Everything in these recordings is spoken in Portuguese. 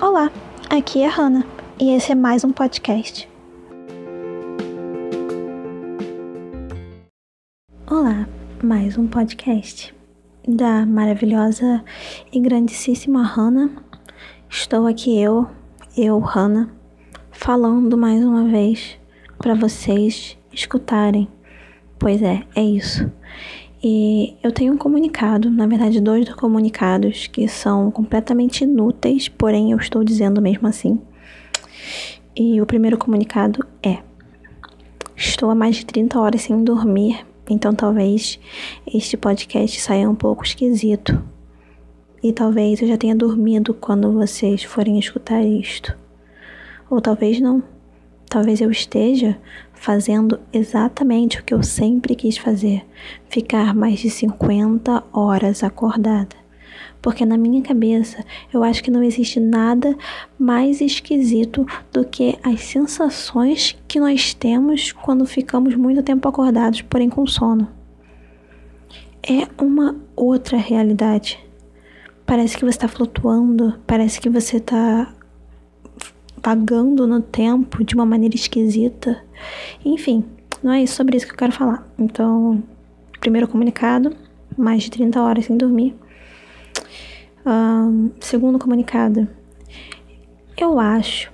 Olá, aqui é a Hannah e esse é mais um podcast. Olá, mais um podcast da maravilhosa e grandíssima Hannah. Estou aqui eu, eu, Hannah, falando mais uma vez para vocês escutarem. Pois é, é isso. E eu tenho um comunicado, na verdade, dois comunicados que são completamente inúteis, porém eu estou dizendo mesmo assim. E o primeiro comunicado é: Estou há mais de 30 horas sem dormir, então talvez este podcast saia um pouco esquisito. E talvez eu já tenha dormido quando vocês forem escutar isto. Ou talvez não. Talvez eu esteja fazendo exatamente o que eu sempre quis fazer: ficar mais de 50 horas acordada. Porque na minha cabeça eu acho que não existe nada mais esquisito do que as sensações que nós temos quando ficamos muito tempo acordados, porém com sono. É uma outra realidade. Parece que você está flutuando, parece que você está vagando no tempo de uma maneira esquisita. Enfim, não é sobre isso que eu quero falar. Então, primeiro comunicado, mais de 30 horas sem dormir. Um, segundo comunicado, eu acho,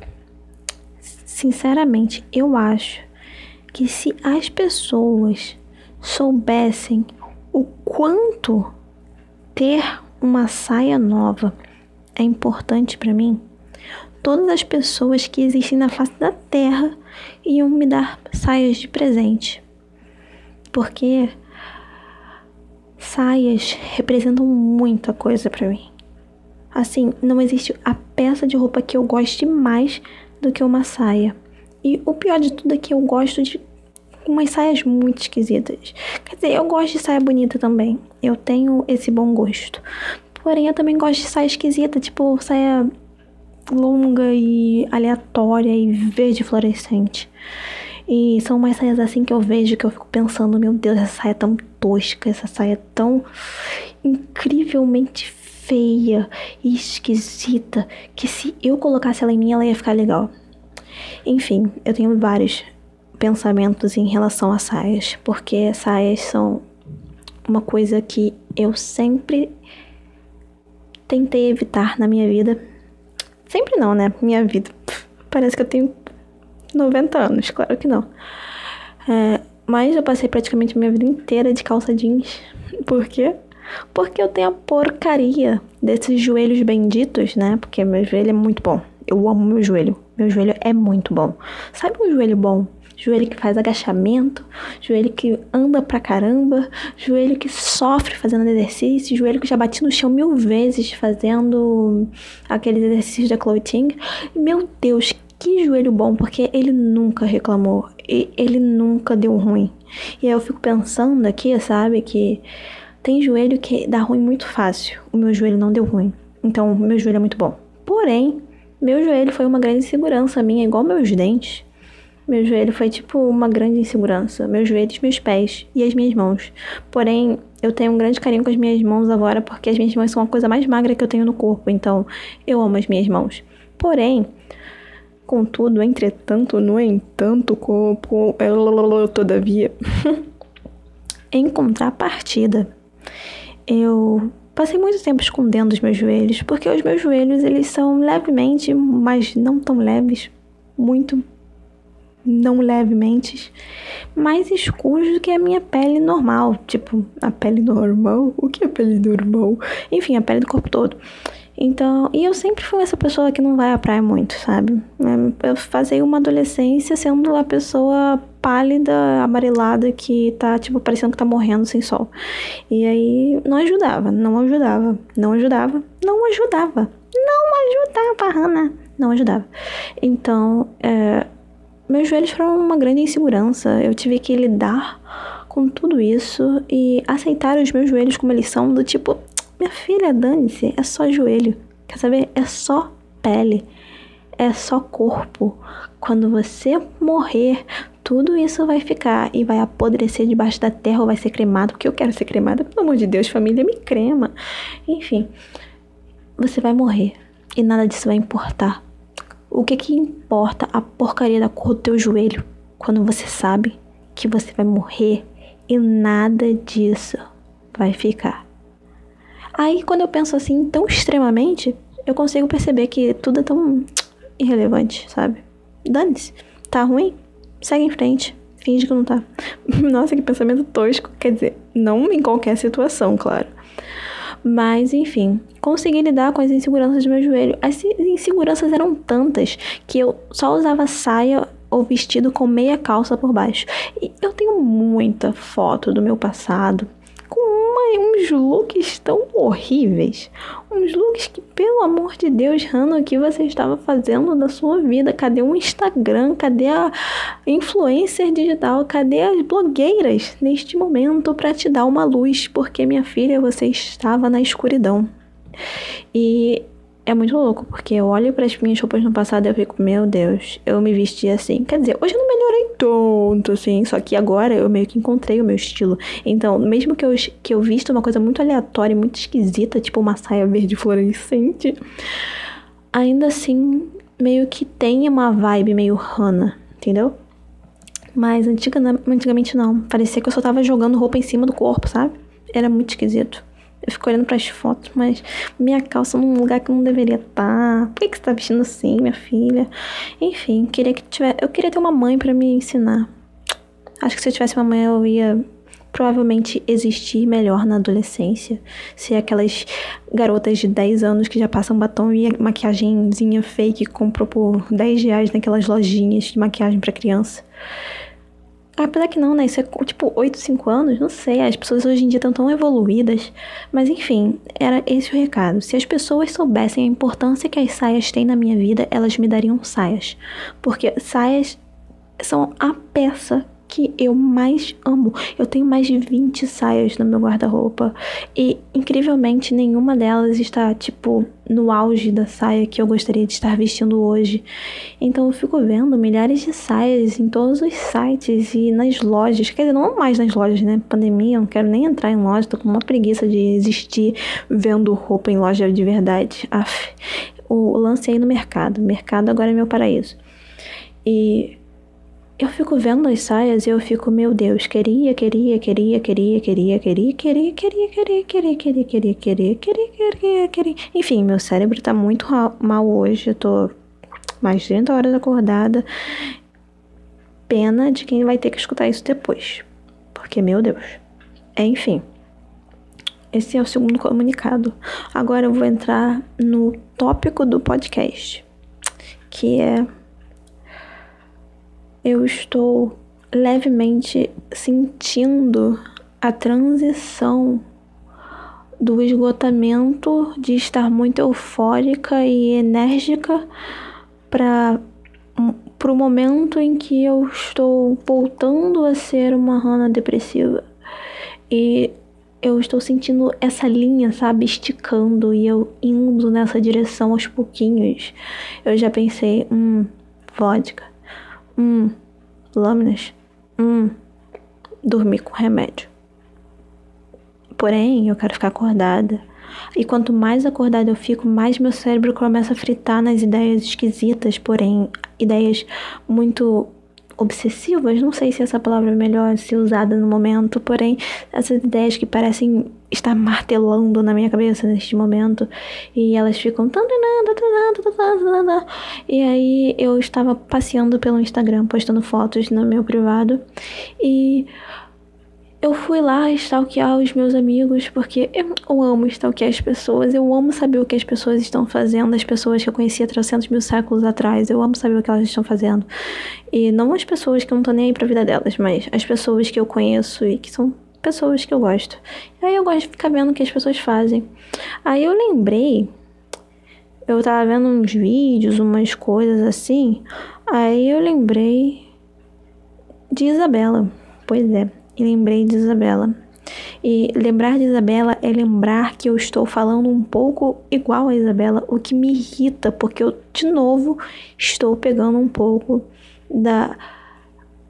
sinceramente, eu acho que se as pessoas soubessem o quanto ter uma saia nova é importante para mim, todas as pessoas que existem na face da terra iam me dar saias de presente. Porque saias representam muita coisa para mim. Assim, não existe a peça de roupa que eu goste mais do que uma saia. E o pior de tudo é que eu gosto de umas saias muito esquisitas. Quer dizer, eu gosto de saia bonita também. Eu tenho esse bom gosto. Porém, eu também gosto de saia esquisita, tipo saia longa e aleatória e verde fluorescente. E são umas saias assim que eu vejo que eu fico pensando, meu Deus, essa saia é tão tosca, essa saia é tão incrivelmente feia e esquisita que se eu colocasse ela em mim, ela ia ficar legal. Enfim, eu tenho vários pensamentos em relação a saias, porque saias são uma coisa que eu sempre tentei evitar na minha vida Sempre não, né? Minha vida. Parece que eu tenho 90 anos, claro que não. É, mas eu passei praticamente minha vida inteira de calça jeans. Por quê? Porque eu tenho a porcaria desses joelhos benditos, né? Porque meu joelho é muito bom. Eu amo meu joelho. Meu joelho é muito bom. Sabe um joelho bom? Joelho que faz agachamento, joelho que anda pra caramba, joelho que sofre fazendo exercício, joelho que já bati no chão mil vezes fazendo aqueles exercícios da clothing. Meu Deus, que joelho bom, porque ele nunca reclamou, ele nunca deu ruim. E aí eu fico pensando aqui, sabe, que tem joelho que dá ruim muito fácil. O meu joelho não deu ruim. Então, meu joelho é muito bom. Porém, meu joelho foi uma grande insegurança minha, igual meus dentes. Meu joelho foi tipo uma grande insegurança. Meus joelhos, meus pés e as minhas mãos. Porém, eu tenho um grande carinho com as minhas mãos agora porque as minhas mãos são a coisa mais magra que eu tenho no corpo. Então, eu amo as minhas mãos. Porém, contudo, entretanto, no entanto, corpo, todavia, em contrapartida, eu passei muito tempo escondendo os meus joelhos porque os meus joelhos eles são levemente, mas não tão leves, muito não levemente, mais escuros do que a minha pele normal. Tipo, a pele normal? O que é pele normal? Enfim, a pele do corpo todo. Então, e eu sempre fui essa pessoa que não vai à praia muito, sabe? Eu fazei uma adolescência sendo a pessoa pálida, amarelada, que tá, tipo, parecendo que tá morrendo sem sol. E aí, não ajudava, não ajudava, não ajudava, não ajudava, não ajudava, Hannah, não ajudava. Então, é, meus joelhos foram uma grande insegurança. Eu tive que lidar com tudo isso e aceitar os meus joelhos como eles são, do tipo, minha filha, dane-se, é só joelho. Quer saber? É só pele. É só corpo. Quando você morrer, tudo isso vai ficar e vai apodrecer debaixo da terra ou vai ser cremado, porque eu quero ser cremada, pelo amor de Deus, família, me crema. Enfim, você vai morrer. E nada disso vai importar. O que que importa a porcaria da cor do teu joelho quando você sabe que você vai morrer e nada disso vai ficar. Aí quando eu penso assim tão extremamente, eu consigo perceber que tudo é tão irrelevante, sabe? Dane-se. Tá ruim? Segue em frente. Finge que não tá. Nossa, que pensamento tosco. Quer dizer, não em qualquer situação, claro. Mas, enfim, consegui lidar com as inseguranças do meu joelho. As inseguranças eram tantas que eu só usava saia ou vestido com meia calça por baixo. E eu tenho muita foto do meu passado uma, uns looks tão horríveis. Uns looks que, pelo amor de Deus, Hannah, o que você estava fazendo da sua vida? Cadê o Instagram? Cadê a influencer digital? Cadê as blogueiras neste momento para te dar uma luz? Porque, minha filha, você estava na escuridão. E é muito louco, porque eu olho para as minhas roupas no passado e eu fico, meu Deus, eu me vesti assim. Quer dizer, hoje eu não melhorei tanto, assim, só que agora eu meio que encontrei o meu estilo. Então, mesmo que eu, que eu vista uma coisa muito aleatória, muito esquisita, tipo uma saia verde fluorescente, ainda assim, meio que tem uma vibe meio Hannah, entendeu? Mas antiga, antigamente não. Parecia que eu só tava jogando roupa em cima do corpo, sabe? Era muito esquisito. Eu fico olhando para as fotos, mas minha calça num lugar que não deveria estar. Tá. Por que, que você tá vestindo assim, minha filha? Enfim, queria que tivesse, eu queria ter uma mãe para me ensinar. Acho que se eu tivesse uma mãe, eu ia provavelmente existir melhor na adolescência. Ser aquelas garotas de 10 anos que já passam batom e maquiagemzinha fake que comprou por 10 reais naquelas lojinhas de maquiagem para criança. Apesar que não, né? Isso é tipo 8, 5 anos, não sei. As pessoas hoje em dia estão tão evoluídas. Mas enfim, era esse o recado. Se as pessoas soubessem a importância que as saias têm na minha vida, elas me dariam saias. Porque saias são a peça que eu mais amo. Eu tenho mais de 20 saias no meu guarda-roupa e incrivelmente nenhuma delas está tipo no auge da saia que eu gostaria de estar vestindo hoje. Então eu fico vendo milhares de saias em todos os sites e nas lojas. Quer dizer, não mais nas lojas, né? Pandemia, eu não quero nem entrar em loja, tô com uma preguiça de existir vendo roupa em loja de verdade. Aff. O lance aí no mercado. O mercado agora é meu paraíso. E eu fico vendo as saias e eu fico, meu Deus, queria, queria, queria, queria, queria, queria, queria, queria, queria, queria, queria, queria, queria, queria, queria, queria. Enfim, meu cérebro tá muito mal hoje, eu tô mais de 30 horas acordada. Pena de quem vai ter que escutar isso depois. Porque, meu Deus. Enfim. Esse é o segundo comunicado. Agora eu vou entrar no tópico do podcast, que é eu estou levemente sentindo a transição do esgotamento de estar muito eufórica e enérgica para o momento em que eu estou voltando a ser uma Hannah depressiva. E eu estou sentindo essa linha, sabe, esticando e eu indo nessa direção aos pouquinhos. Eu já pensei, hum, vodka. Hum, lâminas. Hum, dormir com remédio. Porém, eu quero ficar acordada. E quanto mais acordada eu fico, mais meu cérebro começa a fritar nas ideias esquisitas, porém, ideias muito obsessivas, não sei se essa palavra é melhor se usada no momento, porém, essas ideias que parecem estar martelando na minha cabeça neste momento e elas ficam e aí eu estava passeando pelo Instagram, postando fotos no meu privado e eu fui lá stalkear os meus amigos, porque eu amo stalkear as pessoas, eu amo saber o que as pessoas estão fazendo, as pessoas que eu conhecia 300 mil séculos atrás, eu amo saber o que elas estão fazendo. E não as pessoas que eu não tô nem aí pra vida delas, mas as pessoas que eu conheço e que são pessoas que eu gosto. E aí eu gosto de ficar vendo o que as pessoas fazem. Aí eu lembrei, eu tava vendo uns vídeos, umas coisas assim, aí eu lembrei de Isabela. Pois é e lembrei de Isabela. E lembrar de Isabela é lembrar que eu estou falando um pouco igual a Isabela, o que me irrita, porque eu, de novo, estou pegando um pouco da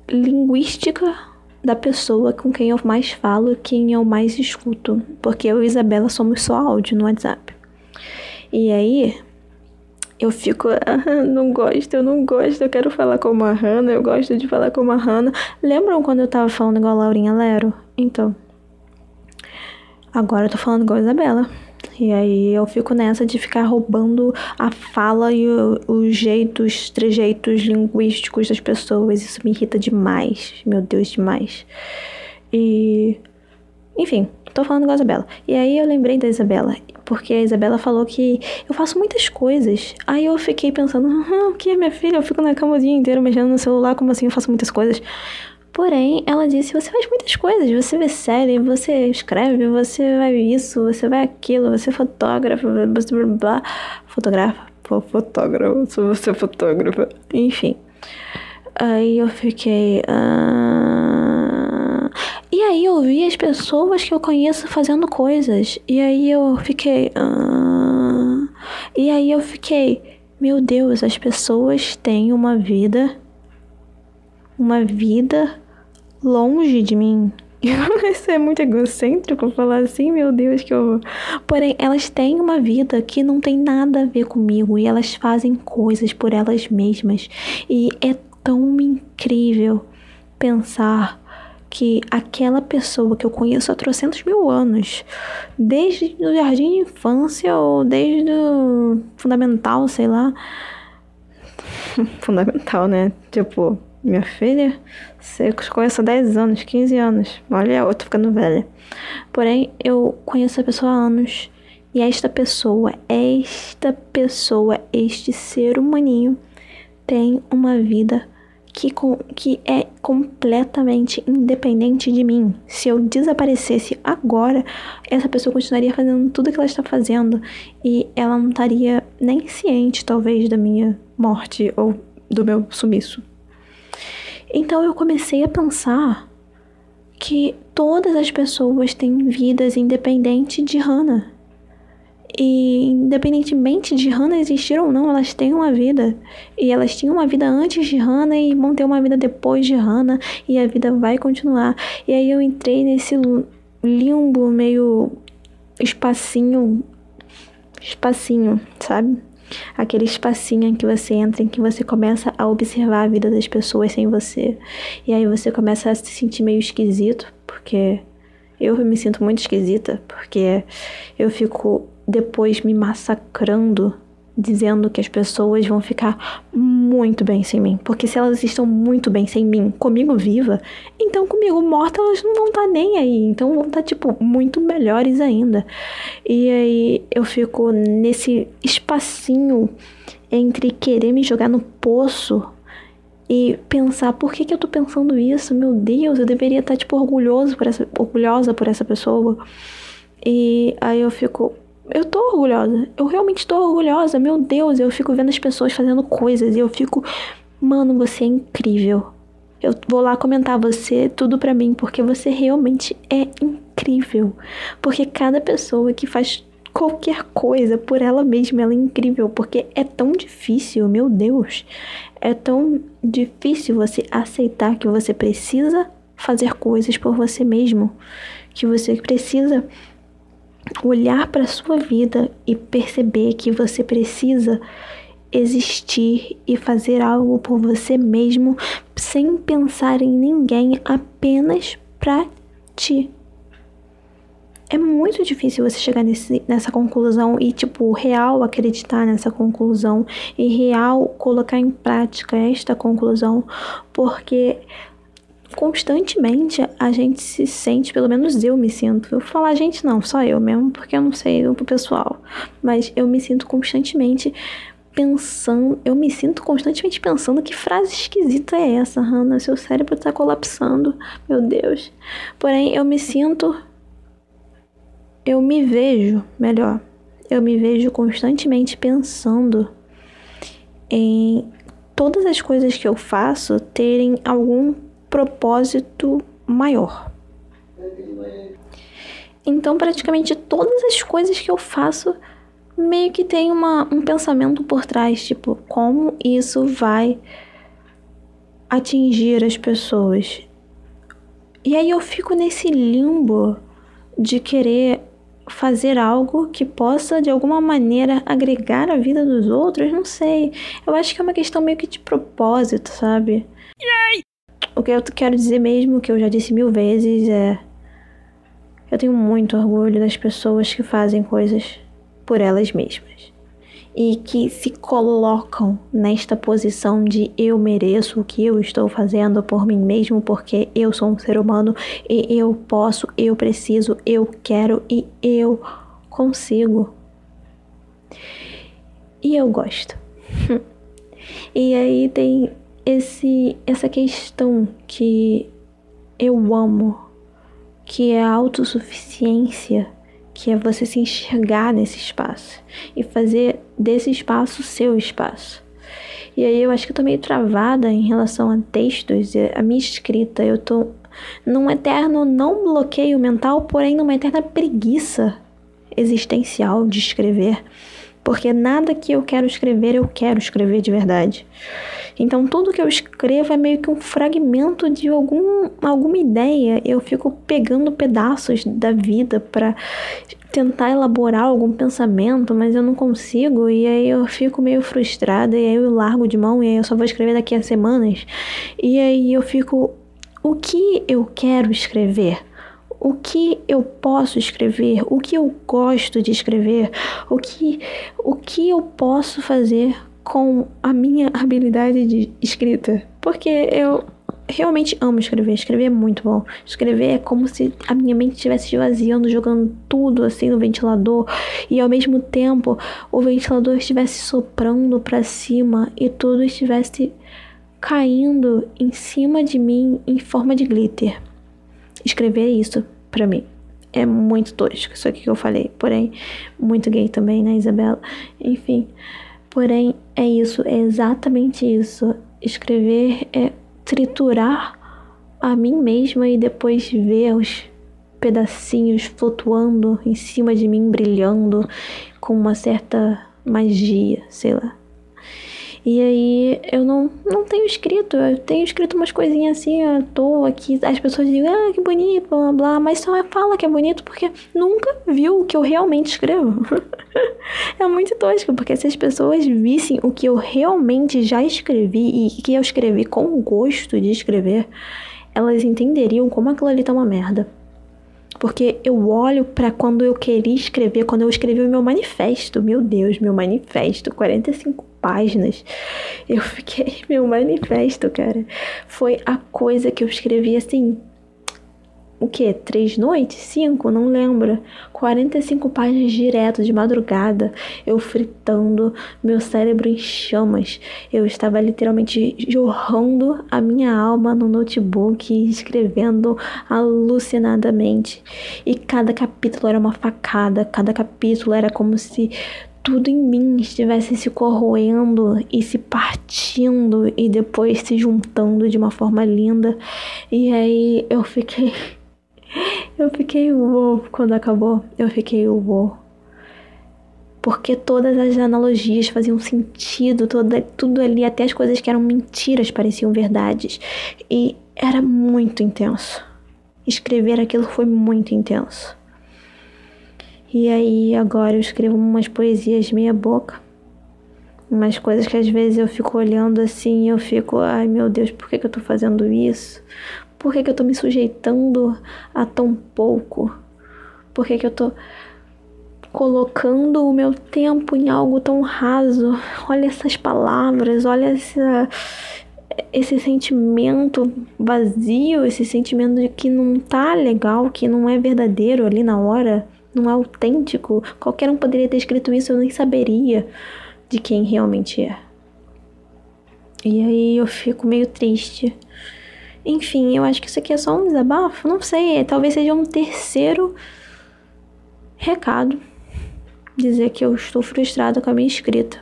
linguística da pessoa com quem eu mais falo, quem eu mais escuto, porque eu e Isabela somos só áudio no WhatsApp. E aí, eu fico, ah, não gosto, eu não gosto, eu quero falar como a Hannah, eu gosto de falar como a Hannah. Lembram quando eu tava falando igual a Laurinha Lero? Então, agora eu tô falando igual a Isabela. E aí eu fico nessa de ficar roubando a fala e os jeitos, trejeitos linguísticos das pessoas. Isso me irrita demais. Meu Deus, demais. E. Enfim, tô falando com a Isabela. E aí eu lembrei da Isabela. Porque a Isabela falou que eu faço muitas coisas. Aí eu fiquei pensando, ah, o que é minha filha? Eu fico na cama o dia inteiro mexendo no celular, como assim eu faço muitas coisas? Porém, ela disse: você faz muitas coisas, você vê série, você escreve, você vai isso, você vai aquilo, você fotógrafa, blá blá blá, fotografa, fotógrafo, você fotógrafa, enfim. Aí eu fiquei. Ah... E aí eu vi as pessoas que eu conheço fazendo coisas. E aí eu fiquei. Ah... E aí eu fiquei. Meu Deus, as pessoas têm uma vida. Uma vida longe de mim. Isso é muito egocêntrico falar assim, meu Deus, que horror. Porém, elas têm uma vida que não tem nada a ver comigo e elas fazem coisas por elas mesmas. E é tão incrível pensar que aquela pessoa que eu conheço há trocentos mil anos, desde o jardim de infância ou desde o fundamental, sei lá. fundamental, né? Tipo, minha filha, você conheço há 10 anos, 15 anos. Olha, eu tô ficando velha. Porém, eu conheço a pessoa há anos. E esta pessoa, esta pessoa, este ser humaninho, tem uma vida que, que é completamente independente de mim. Se eu desaparecesse agora, essa pessoa continuaria fazendo tudo que ela está fazendo e ela não estaria nem ciente, talvez, da minha morte ou do meu sumiço. Então eu comecei a pensar que todas as pessoas têm vidas independentes de Hannah. E independentemente de Hannah existir ou não, elas têm uma vida. E elas tinham uma vida antes de Hannah e vão ter uma vida depois de Hannah. E a vida vai continuar. E aí eu entrei nesse limbo meio espacinho. Espacinho, sabe? aquele espacinho em que você entra, em que você começa a observar a vida das pessoas sem você. E aí você começa a se sentir meio esquisito, porque eu me sinto muito esquisita, porque eu fico depois me massacrando dizendo que as pessoas vão ficar muito bem sem mim. Porque se elas estão muito bem sem mim, comigo viva, então comigo morta elas não vão estar tá nem aí. Então vão estar, tá, tipo, muito melhores ainda. E aí eu fico nesse espacinho entre querer me jogar no poço e pensar por que, que eu tô pensando isso? Meu Deus, eu deveria estar, tá, tipo, orgulhoso por essa, orgulhosa por essa pessoa. E aí eu fico, eu tô orgulhosa. Eu realmente tô orgulhosa. Meu Deus, eu fico vendo as pessoas fazendo coisas e eu fico, mano, você é incrível. Eu vou lá comentar você tudo para mim porque você realmente é incrível. Porque cada pessoa que faz qualquer coisa por ela mesma, ela é incrível, porque é tão difícil, meu Deus. É tão difícil você aceitar que você precisa fazer coisas por você mesmo, que você precisa olhar para a sua vida e perceber que você precisa existir e fazer algo por você mesmo sem pensar em ninguém, apenas para ti. É muito difícil você chegar nesse, nessa conclusão e, tipo, real acreditar nessa conclusão e real colocar em prática esta conclusão, porque constantemente a gente se sente, pelo menos eu me sinto. Eu vou falar a gente não, só eu mesmo, porque eu não sei o pessoal, mas eu me sinto constantemente pensando, eu me sinto constantemente pensando que frase esquisita é essa, Hannah? Seu cérebro tá colapsando, meu Deus. Porém, eu me sinto eu me vejo, melhor, eu me vejo constantemente pensando em todas as coisas que eu faço terem algum propósito maior. Então, praticamente todas as coisas que eu faço meio que tem uma, um pensamento por trás, tipo, como isso vai atingir as pessoas. E aí eu fico nesse limbo de querer fazer algo que possa de alguma maneira agregar a vida dos outros, não sei. Eu acho que é uma questão meio que de propósito, sabe? Yay! O que eu quero dizer mesmo, que eu já disse mil vezes, é. Eu tenho muito orgulho das pessoas que fazem coisas por elas mesmas e que se colocam nesta posição de eu mereço o que eu estou fazendo por mim mesmo porque eu sou um ser humano e eu posso, eu preciso, eu quero e eu consigo. E eu gosto. e aí tem esse essa questão que eu amo, que é a autossuficiência que é você se enxergar nesse espaço e fazer desse espaço seu espaço. E aí eu acho que eu tô meio travada em relação a textos, a minha escrita, eu tô num eterno não bloqueio mental, porém numa eterna preguiça existencial de escrever, porque nada que eu quero escrever eu quero escrever de verdade. Então tudo que eu escrevo é meio que um fragmento de algum, alguma ideia. Eu fico pegando pedaços da vida para tentar elaborar algum pensamento, mas eu não consigo e aí eu fico meio frustrada e aí eu largo de mão e aí eu só vou escrever daqui a semanas. E aí eu fico o que eu quero escrever? o que eu posso escrever, o que eu gosto de escrever, o que, o que eu posso fazer com a minha habilidade de escrita. Porque eu realmente amo escrever. Escrever é muito bom. Escrever é como se a minha mente estivesse esvaziando, jogando tudo assim no ventilador e ao mesmo tempo o ventilador estivesse soprando para cima e tudo estivesse caindo em cima de mim em forma de glitter. Escrever é isso para mim. É muito tosco isso aqui que eu falei, porém muito gay também, né, Isabela? Enfim, Porém, é isso, é exatamente isso. Escrever é triturar a mim mesma e depois ver os pedacinhos flutuando em cima de mim, brilhando com uma certa magia, sei lá. E aí eu não, não tenho escrito, eu tenho escrito umas coisinhas assim à toa que as pessoas dizem, ah, que bonito, blá blá, mas só fala que é bonito porque nunca viu o que eu realmente escrevo. é muito tosco, porque se as pessoas vissem o que eu realmente já escrevi e que eu escrevi com gosto de escrever, elas entenderiam como aquilo ali tá uma merda. Porque eu olho para quando eu queria escrever, quando eu escrevi o meu manifesto, meu Deus, meu manifesto, 45 páginas. Eu fiquei. Meu manifesto, cara. Foi a coisa que eu escrevi assim. O que? Três noites? Cinco? Não lembro. 45 páginas direto de madrugada. Eu fritando, meu cérebro em chamas. Eu estava literalmente jorrando a minha alma no notebook, escrevendo alucinadamente. E cada capítulo era uma facada, cada capítulo era como se tudo em mim estivesse se corroendo e se partindo e depois se juntando de uma forma linda. E aí eu fiquei. Eu fiquei uou quando acabou. Eu fiquei uou. Porque todas as analogias faziam sentido, toda, tudo ali, até as coisas que eram mentiras pareciam verdades. E era muito intenso. Escrever aquilo foi muito intenso. E aí agora eu escrevo umas poesias meia boca. Umas coisas que às vezes eu fico olhando assim eu fico, ai meu Deus, por que, que eu tô fazendo isso? Por que, que eu tô me sujeitando a tão pouco? Por que, que eu tô colocando o meu tempo em algo tão raso? Olha essas palavras, olha essa, esse sentimento vazio, esse sentimento de que não tá legal, que não é verdadeiro ali na hora não é autêntico. Qualquer um poderia ter escrito isso, eu nem saberia de quem realmente é. E aí eu fico meio triste. Enfim, eu acho que isso aqui é só um desabafo. Não sei, talvez seja um terceiro recado. Dizer que eu estou frustrada com a minha escrita.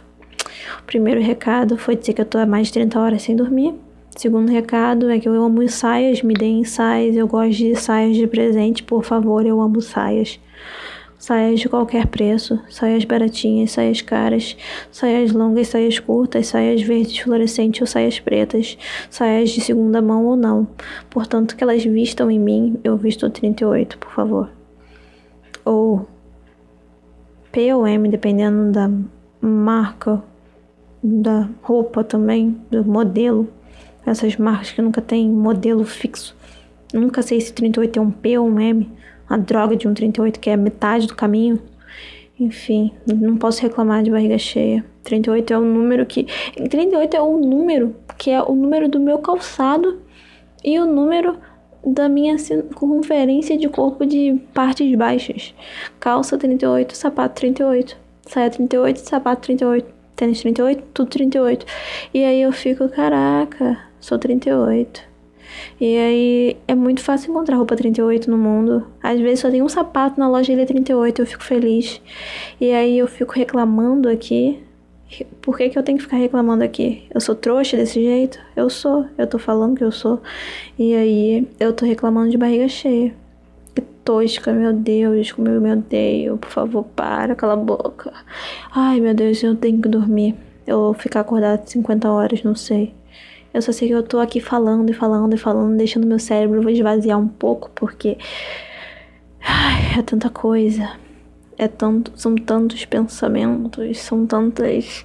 O primeiro recado foi dizer que eu tô há mais de 30 horas sem dormir. O segundo recado é que eu amo saias, me deem saias, eu gosto de saias de presente, por favor, eu amo saias. Saias de qualquer preço, saias baratinhas, saias caras, saias longas, saias curtas, saias verdes fluorescentes ou saias pretas, saias de segunda mão ou não. Portanto, que elas vistam em mim, eu visto 38, por favor. Ou P ou M, dependendo da marca da roupa também, do modelo. Essas marcas que nunca tem modelo fixo. Nunca sei se 38 é um P ou um M. A droga de um 38 que é metade do caminho. Enfim, não posso reclamar de barriga cheia. 38 é o número que. 38 é o número que é o número do meu calçado e o número da minha circunferência de corpo de partes baixas. Calça 38, sapato 38. Saia 38, sapato 38. Tênis 38, tudo 38. E aí eu fico, caraca, sou 38. E aí é muito fácil encontrar roupa 38 no mundo. Às vezes só tem um sapato na loja ele é 38, eu fico feliz. E aí eu fico reclamando aqui. Por que, que eu tenho que ficar reclamando aqui? Eu sou trouxa desse jeito? Eu sou, eu tô falando que eu sou. E aí eu tô reclamando de barriga cheia. Que tosca, meu Deus, como eu me odeio. Por favor, para, cala a boca. Ai, meu Deus, eu tenho que dormir. Eu vou ficar acordada 50 horas, não sei. Eu só sei que eu tô aqui falando e falando e falando, deixando meu cérebro esvaziar um pouco, porque. Ai, é tanta coisa. É tanto, são tantos pensamentos, são tantas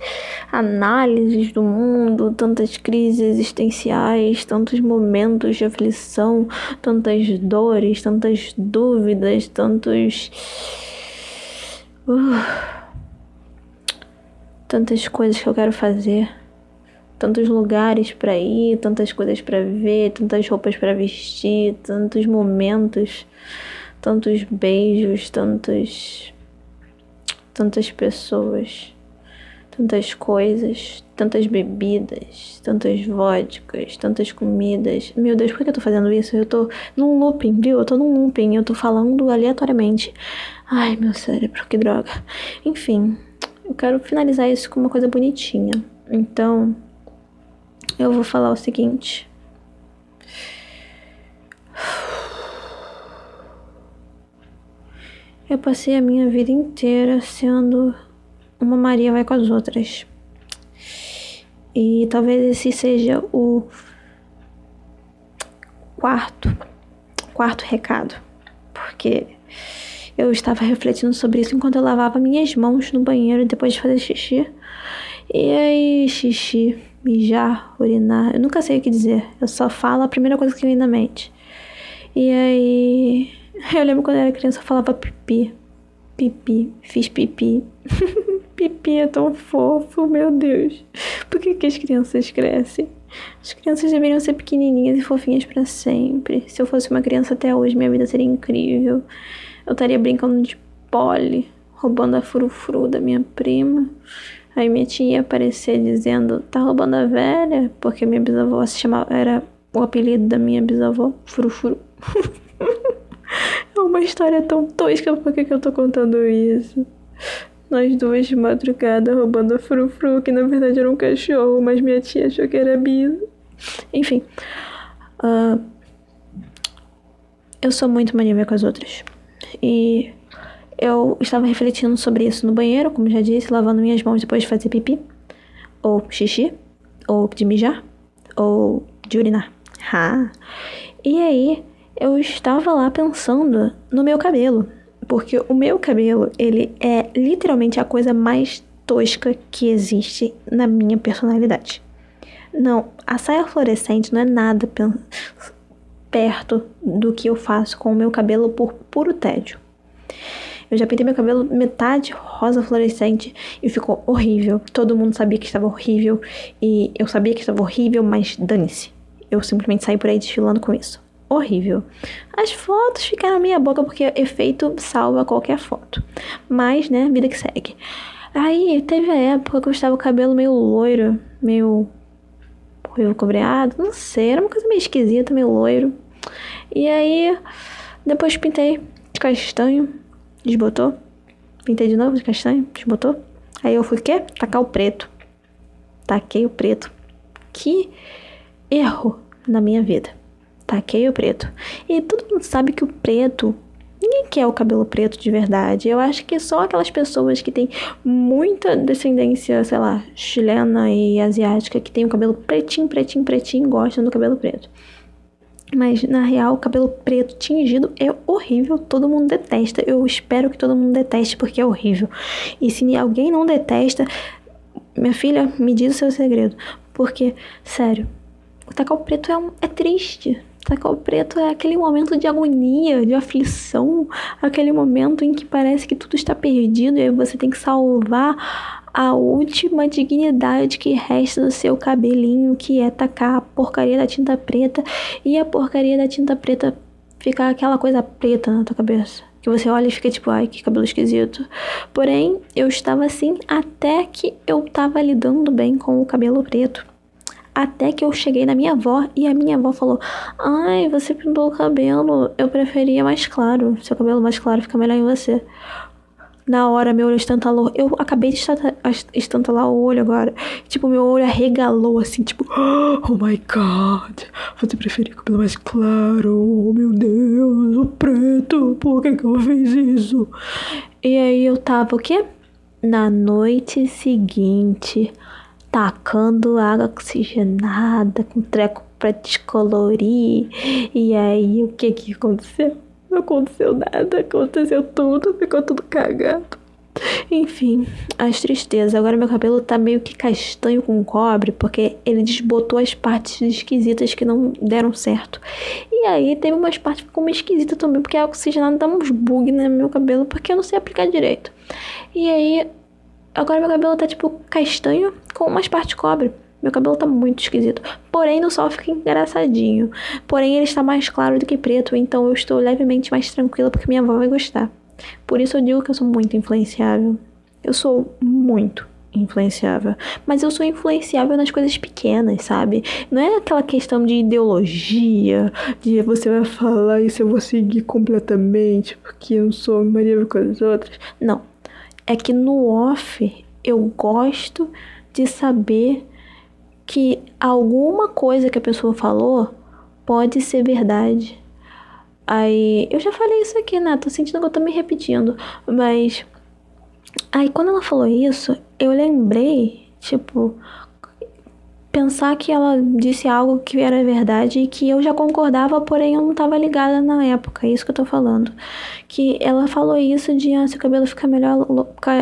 análises do mundo, tantas crises existenciais, tantos momentos de aflição, tantas dores, tantas dúvidas, tantos. Uh, tantas coisas que eu quero fazer tantos lugares para ir, tantas coisas para ver, tantas roupas para vestir, tantos momentos, tantos beijos, tantos tantas pessoas, tantas coisas, tantas bebidas, tantas vodkas, tantas comidas. Meu Deus, por que eu tô fazendo isso? Eu tô num looping, viu? Eu tô num looping, eu tô falando aleatoriamente. Ai, meu cérebro, que droga. Enfim, eu quero finalizar isso com uma coisa bonitinha. Então, eu vou falar o seguinte. Eu passei a minha vida inteira sendo uma Maria vai com as outras. E talvez esse seja o quarto, quarto recado. Porque eu estava refletindo sobre isso enquanto eu lavava minhas mãos no banheiro depois de fazer xixi. E aí, xixi mijar, urinar, eu nunca sei o que dizer. Eu só falo a primeira coisa que vem na mente. E aí, eu lembro quando eu era criança eu falava pipi. Pipi, fiz pipi. pipi é tão fofo, meu Deus. Por que, que as crianças crescem? As crianças deveriam ser pequenininhas e fofinhas para sempre. Se eu fosse uma criança até hoje, minha vida seria incrível. Eu estaria brincando de pole, roubando a frufru da minha prima. Aí minha tia ia aparecer dizendo, tá roubando a velha? Porque minha bisavó se chamava, era o apelido da minha bisavó, Frufuru. é uma história tão tosca, por que, que eu tô contando isso? Nós duas de madrugada roubando a Frufru, que na verdade era um cachorro, mas minha tia achou que era bisa. Enfim. Uh, eu sou muito mania com as outras. E eu estava refletindo sobre isso no banheiro, como já disse, lavando minhas mãos depois de fazer pipi, ou xixi, ou de mijar, ou de urinar. Ah. E aí eu estava lá pensando no meu cabelo, porque o meu cabelo, ele é literalmente a coisa mais tosca que existe na minha personalidade. Não, a saia fluorescente não é nada perto do que eu faço com o meu cabelo por puro tédio. Eu já pintei meu cabelo metade rosa fluorescente e ficou horrível. Todo mundo sabia que estava horrível e eu sabia que estava horrível, mas dane-se. Eu simplesmente saí por aí desfilando com isso. Horrível. As fotos ficaram na minha boca porque efeito salva qualquer foto. Mas, né, vida que segue. Aí teve a época que eu estava com o cabelo meio loiro, meio ruivo cobreado, não sei, era uma coisa meio esquisita, meio loiro. E aí, depois pintei de castanho, desbotou. Pintei de novo de castanho, desbotou. Aí eu fui o quê? Tacar o preto. Taquei o preto. Que erro na minha vida. Taquei o preto. E todo mundo sabe que o preto. Ninguém quer o cabelo preto de verdade. Eu acho que só aquelas pessoas que têm muita descendência, sei lá, chilena e asiática, que tem o cabelo pretinho, pretinho, pretinho, gostam do cabelo preto. Mas na real, o cabelo preto tingido é horrível, todo mundo detesta. Eu espero que todo mundo deteste porque é horrível. E se alguém não detesta, minha filha, me diz o seu segredo. Porque, sério, o tacal preto é, um, é triste. O tacal preto é aquele momento de agonia, de aflição, aquele momento em que parece que tudo está perdido e aí você tem que salvar a última dignidade que resta do seu cabelinho, que é tacar a porcaria da tinta preta e a porcaria da tinta preta ficar aquela coisa preta na tua cabeça. Que você olha e fica tipo, ai, que cabelo esquisito. Porém, eu estava assim até que eu tava lidando bem com o cabelo preto. Até que eu cheguei na minha avó e a minha avó falou: Ai, você pintou o cabelo. Eu preferia mais claro. Seu cabelo mais claro fica melhor em você. Na hora, meu olho estantalou. Eu acabei de estantalar o olho agora. Tipo, meu olho arregalou assim, tipo, oh my god. Você prefere cabelo mais claro? Oh meu Deus, o preto. Por que, que eu fiz isso? E aí eu tava o quê? Na noite seguinte, tacando água oxigenada com treco pra descolorir. E aí, o que que aconteceu? Não aconteceu nada, aconteceu tudo, ficou tudo cagado. Enfim, as tristezas. Agora meu cabelo tá meio que castanho com cobre, porque ele desbotou as partes esquisitas que não deram certo. E aí teve umas partes que ficou meio esquisita também, porque a oxigenada dá uns bugs no meu cabelo, porque eu não sei aplicar direito. E aí, agora meu cabelo tá tipo castanho com umas partes cobre. Meu cabelo tá muito esquisito. Porém, no sol fica engraçadinho. Porém, ele está mais claro do que preto, então eu estou levemente mais tranquila porque minha avó vai gostar. Por isso eu digo que eu sou muito influenciável. Eu sou muito influenciável. Mas eu sou influenciável nas coisas pequenas, sabe? Não é aquela questão de ideologia, de você vai falar isso eu vou seguir completamente porque eu sou Maria com as outras. Não. É que no off eu gosto de saber que alguma coisa que a pessoa falou pode ser verdade. Aí, eu já falei isso aqui, né? Tô sentindo que eu tô me repetindo, mas aí quando ela falou isso, eu lembrei, tipo, pensar que ela disse algo que era verdade e que eu já concordava, porém eu não tava ligada na época, é isso que eu tô falando. Que ela falou isso de ah, seu cabelo fica melhor,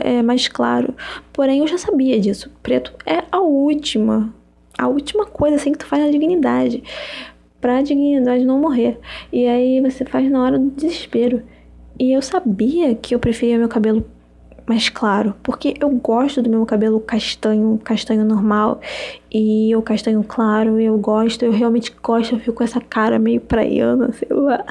é, mais claro. Porém eu já sabia disso. Preto é a última a última coisa assim que tu faz na dignidade. Pra dignidade não morrer. E aí você faz na hora do desespero. E eu sabia que eu preferia meu cabelo mais claro, porque eu gosto do meu cabelo castanho, castanho normal e o castanho claro, eu gosto, eu realmente gosto, eu fico com essa cara meio praiana, sei lá.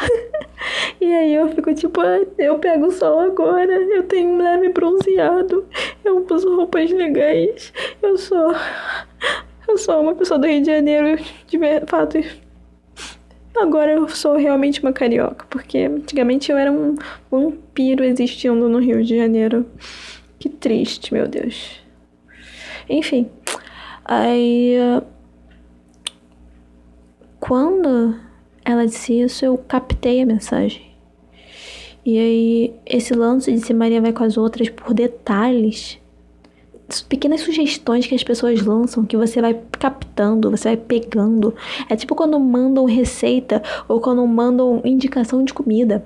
e aí eu fico tipo, eu pego o sol agora, eu tenho um leve bronzeado, eu uso roupas legais, eu sou eu sou uma pessoa do Rio de Janeiro, de fato. Agora eu sou realmente uma carioca, porque antigamente eu era um vampiro existindo no Rio de Janeiro. Que triste, meu Deus. Enfim, aí. Quando ela disse isso, eu captei a mensagem. E aí, esse lance de se Maria vai com as outras por detalhes pequenas sugestões que as pessoas lançam que você vai captando, você vai pegando. É tipo quando mandam receita ou quando mandam indicação de comida.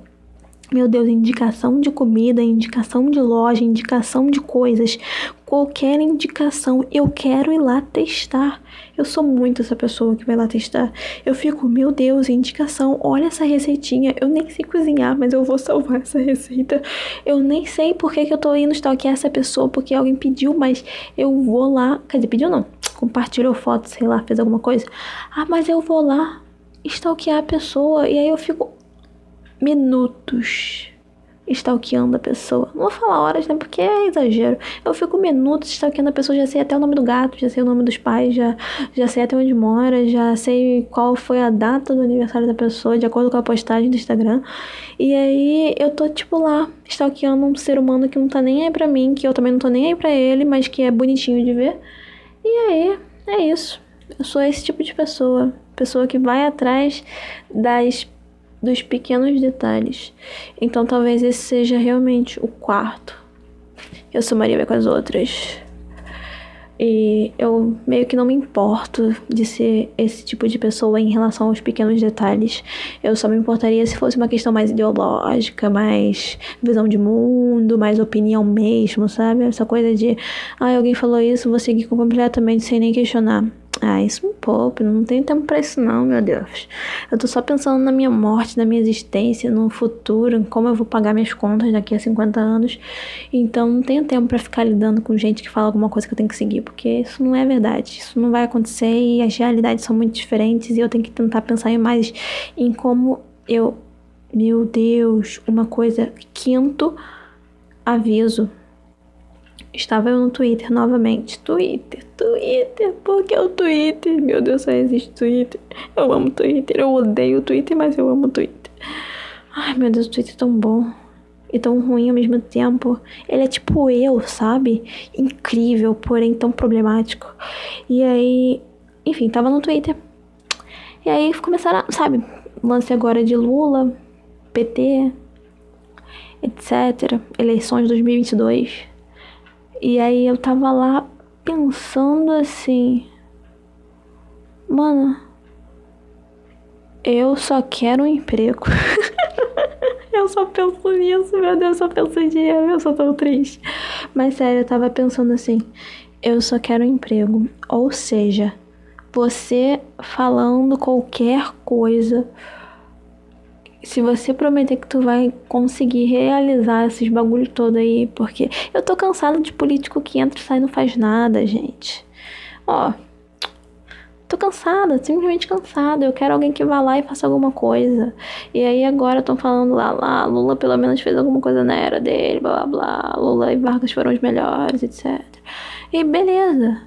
Meu Deus, indicação de comida, indicação de loja, indicação de coisas, qualquer indicação, eu quero ir lá testar. Eu sou muito essa pessoa que vai lá testar. Eu fico, meu Deus, indicação, olha essa receitinha. Eu nem sei cozinhar, mas eu vou salvar essa receita. Eu nem sei por que, que eu tô indo stalkear essa pessoa, porque alguém pediu, mas eu vou lá. Quer dizer, pediu não. Compartilhou foto, sei lá, fez alguma coisa. Ah, mas eu vou lá stalkear a pessoa. E aí eu fico, minutos stalkeando a pessoa. Não vou falar horas, né? Porque é exagero. Eu fico minutos stalkeando a pessoa, já sei até o nome do gato, já sei o nome dos pais, já, já sei até onde mora, já sei qual foi a data do aniversário da pessoa, de acordo com a postagem do Instagram. E aí eu tô, tipo, lá, stalkeando um ser humano que não tá nem aí pra mim, que eu também não tô nem aí pra ele, mas que é bonitinho de ver. E aí, é isso. Eu sou esse tipo de pessoa. Pessoa que vai atrás das dos pequenos detalhes. Então talvez esse seja realmente o quarto. Eu sou Maria com as outras. E eu meio que não me importo de ser esse tipo de pessoa em relação aos pequenos detalhes. Eu só me importaria se fosse uma questão mais ideológica, mais visão de mundo, mais opinião mesmo, sabe? Essa coisa de, ah, alguém falou isso, vou seguir completamente sem nem questionar. Ah, isso me poupa, não tenho tempo pra isso não, meu Deus. Eu tô só pensando na minha morte, na minha existência, no futuro, em como eu vou pagar minhas contas daqui a 50 anos. Então não tenho tempo para ficar lidando com gente que fala alguma coisa que eu tenho que seguir, porque isso não é verdade. Isso não vai acontecer e as realidades são muito diferentes e eu tenho que tentar pensar mais em como eu. Meu Deus, uma coisa. Quinto aviso Estava eu no Twitter novamente. Twitter, Twitter, porque é o Twitter? Meu Deus, só existe Twitter. Eu amo Twitter. Eu odeio o Twitter, mas eu amo Twitter. Ai, meu Deus, o Twitter é tão bom e tão ruim ao mesmo tempo. Ele é tipo eu, sabe? Incrível, porém tão problemático. E aí, enfim, tava no Twitter. E aí começaram, sabe, lance agora de Lula, PT, etc. Eleições 2022. E aí eu tava lá pensando assim, mano, eu só quero um emprego. eu só penso nisso, meu Deus, eu só penso em dinheiro, eu sou tão triste. Mas sério, eu tava pensando assim, eu só quero um emprego. Ou seja, você falando qualquer coisa se você prometer que tu vai conseguir realizar esses bagulho todo aí, porque eu tô cansada de político que entra e sai e não faz nada, gente. Ó, tô cansada, simplesmente cansada. Eu quero alguém que vá lá e faça alguma coisa. E aí agora estão falando lá, lá, Lula pelo menos fez alguma coisa na era dele, blá blá blá. Lula e Vargas foram os melhores, etc. E beleza.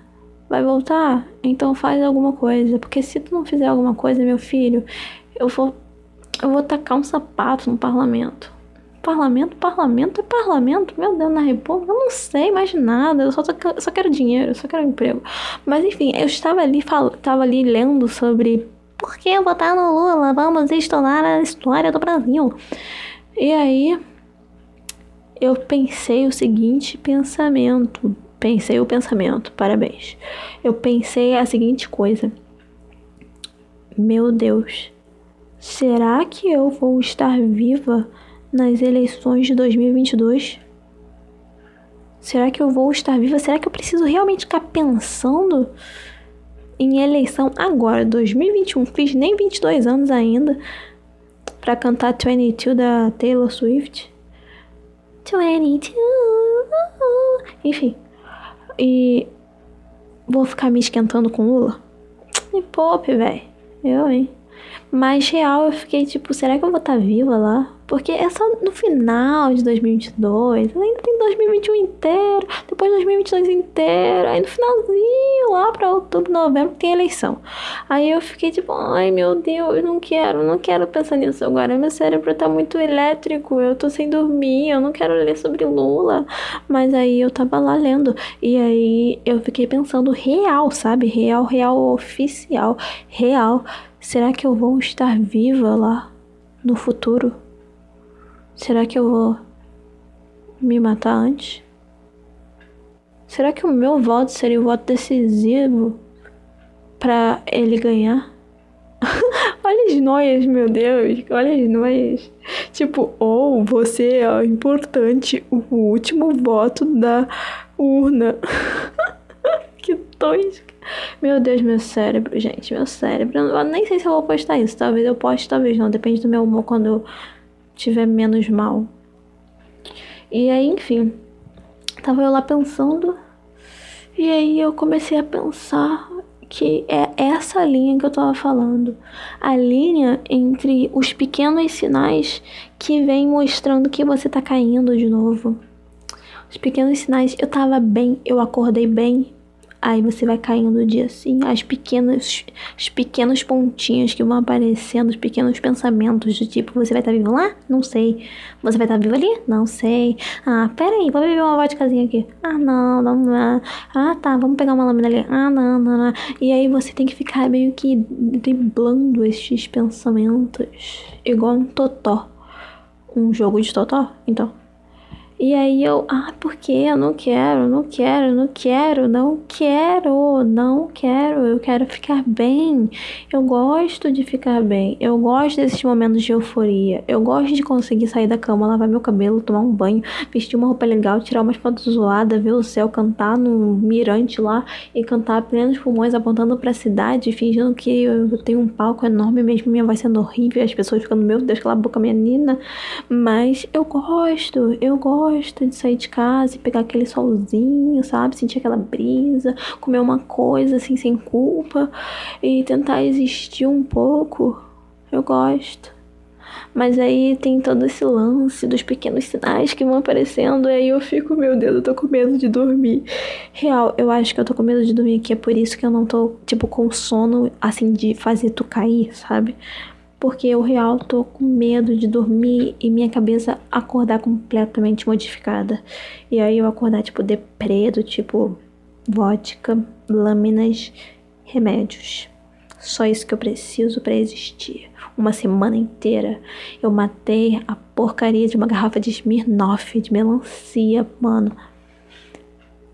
Vai voltar? Então faz alguma coisa. Porque se tu não fizer alguma coisa, meu filho, eu vou eu vou tacar um sapato no parlamento. Parlamento, parlamento é parlamento, meu Deus, na República, eu não sei mais nada, eu só, só quero dinheiro, eu só quero emprego. Mas enfim, eu estava ali, fal, estava ali lendo sobre por que votar no Lula, vamos estourar a história do Brasil. E aí eu pensei o seguinte pensamento, pensei o pensamento, parabéns. Eu pensei a seguinte coisa. Meu Deus, Será que eu vou estar viva nas eleições de 2022? Será que eu vou estar viva? Será que eu preciso realmente ficar pensando em eleição agora, 2021? Fiz nem 22 anos ainda para cantar 22 da Taylor Swift. 22. Enfim. E vou ficar me esquentando com Lula? Me poupe, velho. Eu, hein? Mas real, eu fiquei tipo, será que eu vou estar tá viva lá? Porque é só no final de 2022, ainda tem 2021 inteiro, depois 2022 inteiro, aí no finalzinho, lá pra outubro, novembro, tem eleição. Aí eu fiquei tipo, ai meu Deus, eu não quero, não quero pensar nisso agora. Meu cérebro tá muito elétrico, eu tô sem dormir, eu não quero ler sobre Lula. Mas aí eu tava lá lendo, e aí eu fiquei pensando real, sabe? Real, real, oficial, real. Será que eu vou estar viva lá no futuro? Será que eu vou me matar antes? Será que o meu voto seria o voto decisivo para ele ganhar? olha as noias, meu Deus, olha as noias. Tipo, ou oh, você é importante, o último voto da urna. que tosca. Meu Deus, meu cérebro, gente, meu cérebro. Eu nem sei se eu vou postar isso. Talvez eu poste, talvez não. Depende do meu humor quando eu tiver menos mal. E aí, enfim, tava eu lá pensando. E aí eu comecei a pensar que é essa linha que eu tava falando. A linha entre os pequenos sinais que vem mostrando que você tá caindo de novo. Os pequenos sinais, eu tava bem, eu acordei bem, Aí você vai caindo dia assim, as pequenas, os pequenos pontinhos que vão aparecendo, os pequenos pensamentos do tipo, você vai estar tá vivo lá? Não sei. Você vai estar tá vivo ali? Não sei. Ah, pera aí, vou beber uma vodkazinha aqui. Ah, não, não, não. Ah, tá, vamos pegar uma lâmina ali. Ah, não, não, não. E aí você tem que ficar meio que driblando estes pensamentos. Igual um totó. Um jogo de totó, então. E aí eu, ah, por que? Eu não quero, não quero, não quero, não quero, não quero, eu quero ficar bem. Eu gosto de ficar bem. Eu gosto desses momentos de euforia. Eu gosto de conseguir sair da cama, lavar meu cabelo, tomar um banho, vestir uma roupa legal, tirar umas fotos zoadas, ver o céu, cantar no mirante lá e cantar plenos pulmões apontando para a cidade, fingindo que eu tenho um palco enorme mesmo, minha voz sendo horrível, as pessoas ficando, meu Deus, cala a boca, menina. Mas eu gosto, eu gosto gosto de sair de casa e pegar aquele solzinho, sabe? Sentir aquela brisa, comer uma coisa assim sem culpa e tentar existir um pouco. Eu gosto. Mas aí tem todo esse lance dos pequenos sinais que vão aparecendo, e aí eu fico, meu Deus, eu tô com medo de dormir. Real, eu acho que eu tô com medo de dormir aqui, é por isso que eu não tô, tipo, com sono, assim, de fazer tu cair, sabe? Porque eu real tô com medo de dormir e minha cabeça acordar completamente modificada. E aí eu acordar tipo deprê, do tipo vodka, lâminas, remédios. Só isso que eu preciso para existir. Uma semana inteira eu matei a porcaria de uma garrafa de Smirnoff, de melancia, mano.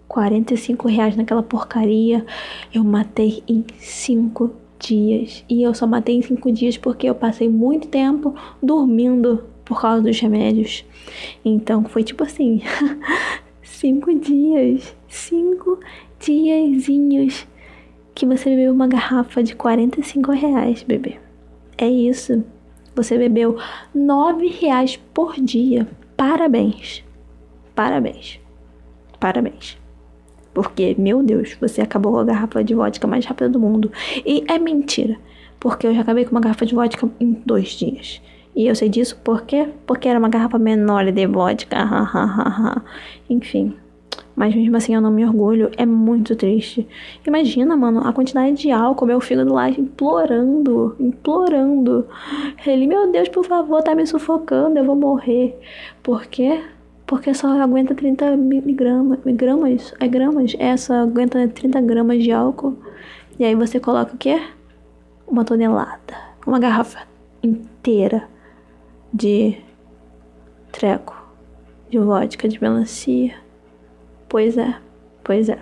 45 reais naquela porcaria. Eu matei em 5 dias. E eu só matei em cinco dias porque eu passei muito tempo dormindo por causa dos remédios. Então foi tipo assim: cinco dias. Cinco diazinhos que você bebeu uma garrafa de 45 reais, bebê. É isso. Você bebeu nove reais por dia. Parabéns. Parabéns. Parabéns. Porque, meu Deus, você acabou com a garrafa de vodka mais rápida do mundo. E é mentira. Porque eu já acabei com uma garrafa de vodka em dois dias. E eu sei disso por quê? Porque era uma garrafa menor de vodka. Enfim. Mas mesmo assim eu não me orgulho. É muito triste. Imagina, mano, a quantidade de álcool, meu filho lá implorando, implorando. Ele, meu Deus, por favor, tá me sufocando, eu vou morrer. Por quê? Porque só aguenta 30 miligramas, gramas, é gramas, essa aguenta 30 gramas de álcool. E aí você coloca o quê? Uma tonelada, uma garrafa inteira de treco, de vodka, de melancia. Pois é, pois é.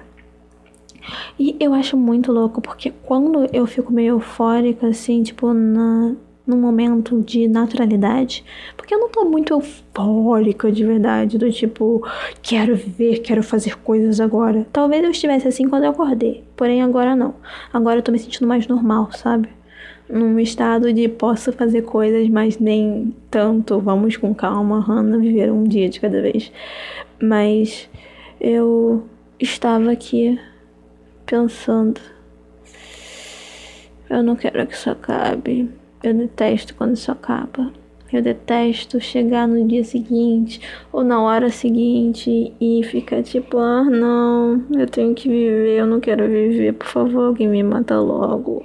E eu acho muito louco, porque quando eu fico meio eufórica, assim, tipo, na, num momento de naturalidade, porque eu não tô muito eufórica de verdade, do tipo, quero viver, quero fazer coisas agora. Talvez eu estivesse assim quando eu acordei, porém agora não. Agora eu tô me sentindo mais normal, sabe? Num estado de posso fazer coisas, mas nem tanto, vamos com calma, Hannah, viver um dia de cada vez. Mas eu estava aqui pensando. Eu não quero que isso acabe. Eu detesto quando isso acaba. Eu detesto chegar no dia seguinte ou na hora seguinte e ficar tipo, ah, não, eu tenho que viver, eu não quero viver, por favor, alguém me mata logo.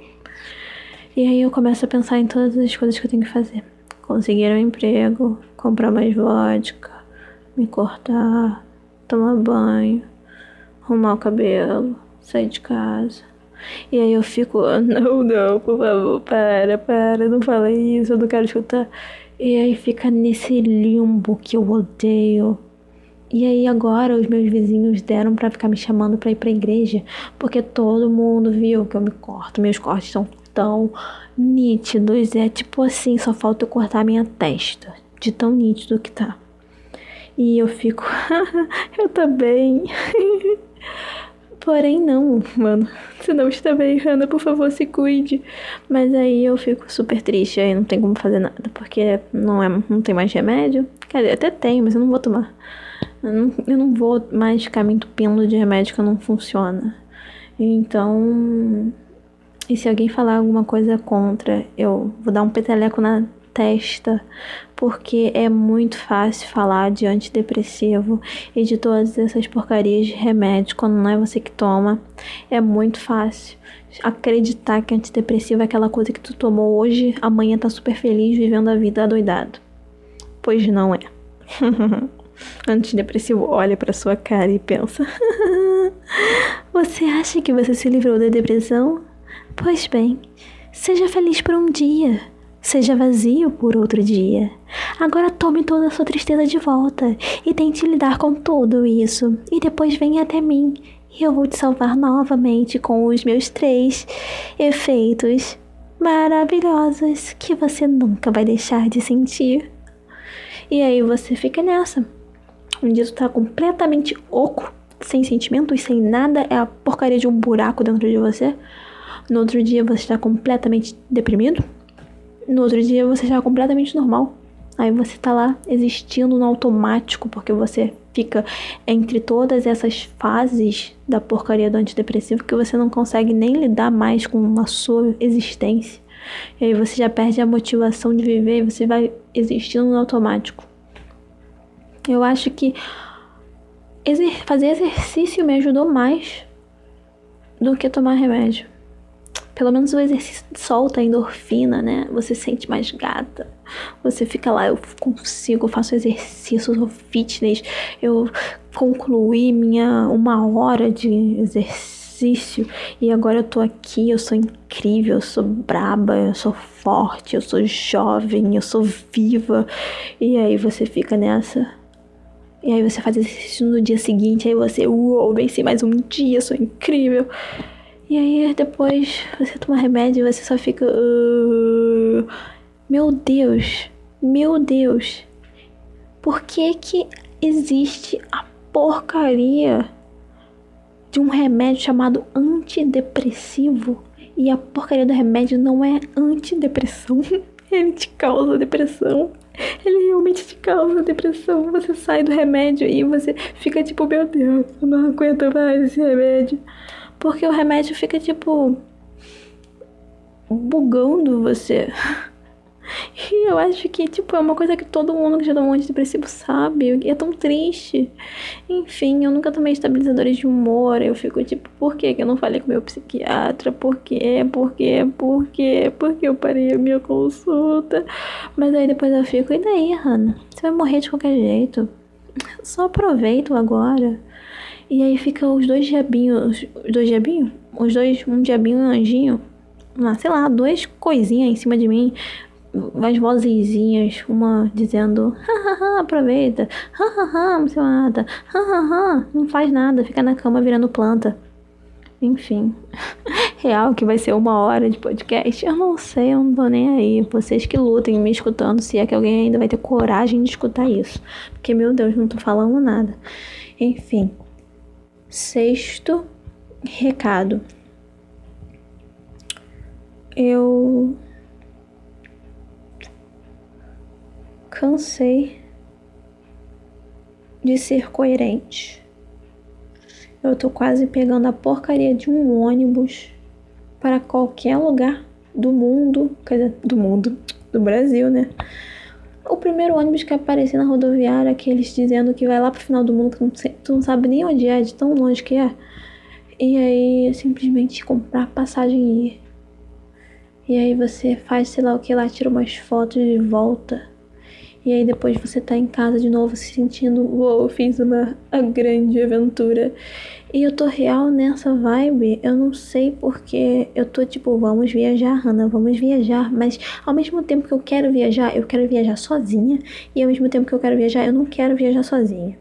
E aí eu começo a pensar em todas as coisas que eu tenho que fazer: conseguir um emprego, comprar mais vodka, me cortar, tomar banho, arrumar o cabelo, sair de casa. E aí eu fico, não, não, por favor, para, para, não fala isso, eu não quero escutar. E aí fica nesse limbo que eu odeio. E aí agora os meus vizinhos deram para ficar me chamando para ir pra igreja, porque todo mundo viu que eu me corto, meus cortes são tão nítidos, é tipo assim, só falta eu cortar minha testa, de tão nítido que tá. E eu fico, eu também. Porém, não, mano. Você não está bem, Hannah, por favor, se cuide. Mas aí eu fico super triste, aí não tem como fazer nada, porque não, é, não tem mais remédio. Quer dizer, até tem, mas eu não vou tomar. Eu não, eu não vou mais ficar me entupindo de remédio que não funciona. Então. E se alguém falar alguma coisa contra, eu vou dar um peteleco na testa, porque é muito fácil falar de antidepressivo e de todas essas porcarias de remédio quando não é você que toma. É muito fácil acreditar que antidepressivo é aquela coisa que tu tomou hoje, amanhã tá super feliz vivendo a vida doidado. Pois não é. Antidepressivo olha para sua cara e pensa: Você acha que você se livrou da depressão? Pois bem, seja feliz por um dia seja vazio por outro dia. Agora tome toda a sua tristeza de volta e tente lidar com tudo isso. E depois venha até mim e eu vou te salvar novamente com os meus três efeitos maravilhosos que você nunca vai deixar de sentir. E aí você fica nessa. Um dia tu tá completamente oco, sem sentimentos, sem nada, é a porcaria de um buraco dentro de você. No outro dia você está completamente deprimido. No outro dia você está completamente normal. Aí você tá lá existindo no automático, porque você fica entre todas essas fases da porcaria do antidepressivo que você não consegue nem lidar mais com a sua existência. E aí você já perde a motivação de viver e você vai existindo no automático. Eu acho que exer fazer exercício me ajudou mais do que tomar remédio. Pelo menos o exercício solta a endorfina, né? Você sente mais gata. Você fica lá, eu consigo, eu faço exercício, eu sou fitness. Eu concluí minha uma hora de exercício e agora eu tô aqui, eu sou incrível, eu sou braba, eu sou forte, eu sou jovem, eu sou viva. E aí você fica nessa e aí você faz exercício no dia seguinte, aí você, uou, venci mais um dia, sou incrível. E aí depois você toma remédio e você só fica. Meu Deus, meu Deus. Por que que existe a porcaria de um remédio chamado antidepressivo? E a porcaria do remédio não é antidepressão. Ele te causa depressão. Ele realmente te causa depressão. Você sai do remédio e você fica tipo, meu Deus, eu não aguento mais esse remédio. Porque o remédio fica tipo. bugando você. E eu acho que, tipo, é uma coisa que todo mundo que já tomou antidepressivo sabe. E é tão triste. Enfim, eu nunca tomei estabilizadores de humor. Eu fico tipo, por que, que eu não falei com meu psiquiatra? Por quê? Por quê? Por quê? Por que eu parei a minha consulta? Mas aí depois eu fico, e daí, Hannah? Você vai morrer de qualquer jeito. Só aproveito agora. E aí fica os dois diabinhos. Os dois diabinhos? Os dois, um diabinho e um anjinho. Ah, sei lá, duas coisinhas em cima de mim umas vozinhas, uma dizendo, hahaha, aproveita, hahaha, não se mata, hahaha, não faz nada, fica na cama virando planta. Enfim, real que vai ser uma hora de podcast, eu não sei, eu não tô nem aí. Vocês que lutem me escutando, se é que alguém ainda vai ter coragem de escutar isso. Porque, meu Deus, não tô falando nada. Enfim, sexto recado. Eu cansei de ser coerente. Eu tô quase pegando a porcaria de um ônibus para qualquer lugar do mundo, quer dizer, do mundo, do Brasil, né? O primeiro ônibus que aparecer na rodoviária, aqueles dizendo que vai lá pro final do mundo, que não, tu não sabe nem onde é, de tão longe que é. E aí, simplesmente comprar passagem e ir. E aí você faz, sei lá o que lá, tira umas fotos de volta e aí depois você tá em casa de novo se sentindo, uou, wow, fiz uma grande aventura. E eu tô real nessa vibe. Eu não sei porque eu tô tipo, vamos viajar, Hannah, vamos viajar. Mas ao mesmo tempo que eu quero viajar, eu quero viajar sozinha. E ao mesmo tempo que eu quero viajar, eu não quero viajar sozinha.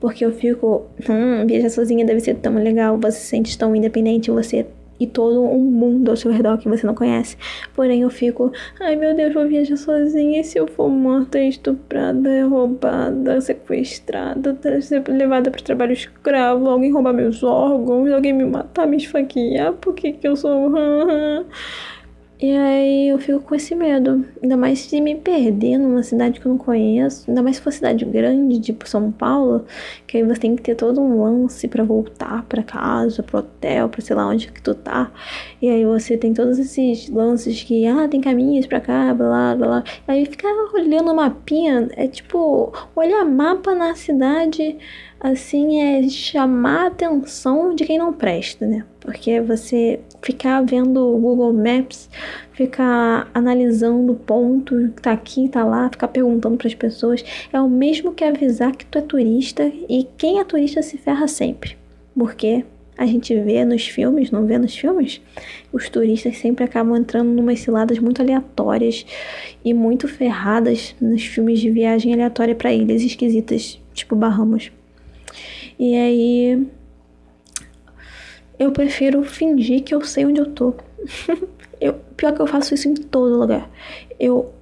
Porque eu fico, hum, viajar sozinha deve ser tão legal. Você se sente tão independente, você e todo um mundo ao seu redor que você não conhece. Porém, eu fico, ai meu Deus, vou viajar sozinha. E se eu for morta, estuprada, roubada, sequestrada, ser levada para trabalho escravo, alguém roubar meus órgãos, alguém me matar, me esfaquear, por que, que eu sou. E aí eu fico com esse medo. Ainda mais se me perder numa cidade que eu não conheço. Ainda mais se for cidade grande, tipo São Paulo, que aí você tem que ter todo um lance para voltar para casa, pro hotel, pra sei lá onde que tu tá. E aí você tem todos esses lances que, ah, tem caminhos pra cá, blá blá blá. E aí ficar olhando o mapinha é tipo olhar mapa na cidade assim é chamar a atenção de quem não presta, né? Porque você ficar vendo o Google Maps, ficar analisando ponto tá aqui, tá lá, ficar perguntando para as pessoas, é o mesmo que avisar que tu é turista e quem é turista se ferra sempre. Porque a gente vê nos filmes, não vê nos filmes, os turistas sempre acabam entrando numas ciladas muito aleatórias e muito ferradas nos filmes de viagem aleatória para ilhas esquisitas, tipo Bahamas. E aí eu prefiro fingir que eu sei onde eu tô. eu, pior que eu faço isso em todo lugar. Eu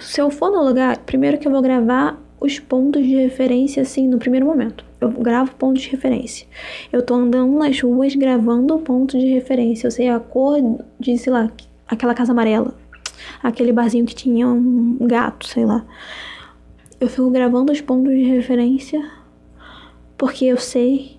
se eu for no lugar, primeiro que eu vou gravar os pontos de referência assim no primeiro momento. Eu gravo pontos de referência. Eu tô andando nas ruas gravando pontos de referência. Eu sei a cor de, sei lá, aquela casa amarela. Aquele barzinho que tinha um gato, sei lá. Eu fico gravando os pontos de referência porque eu sei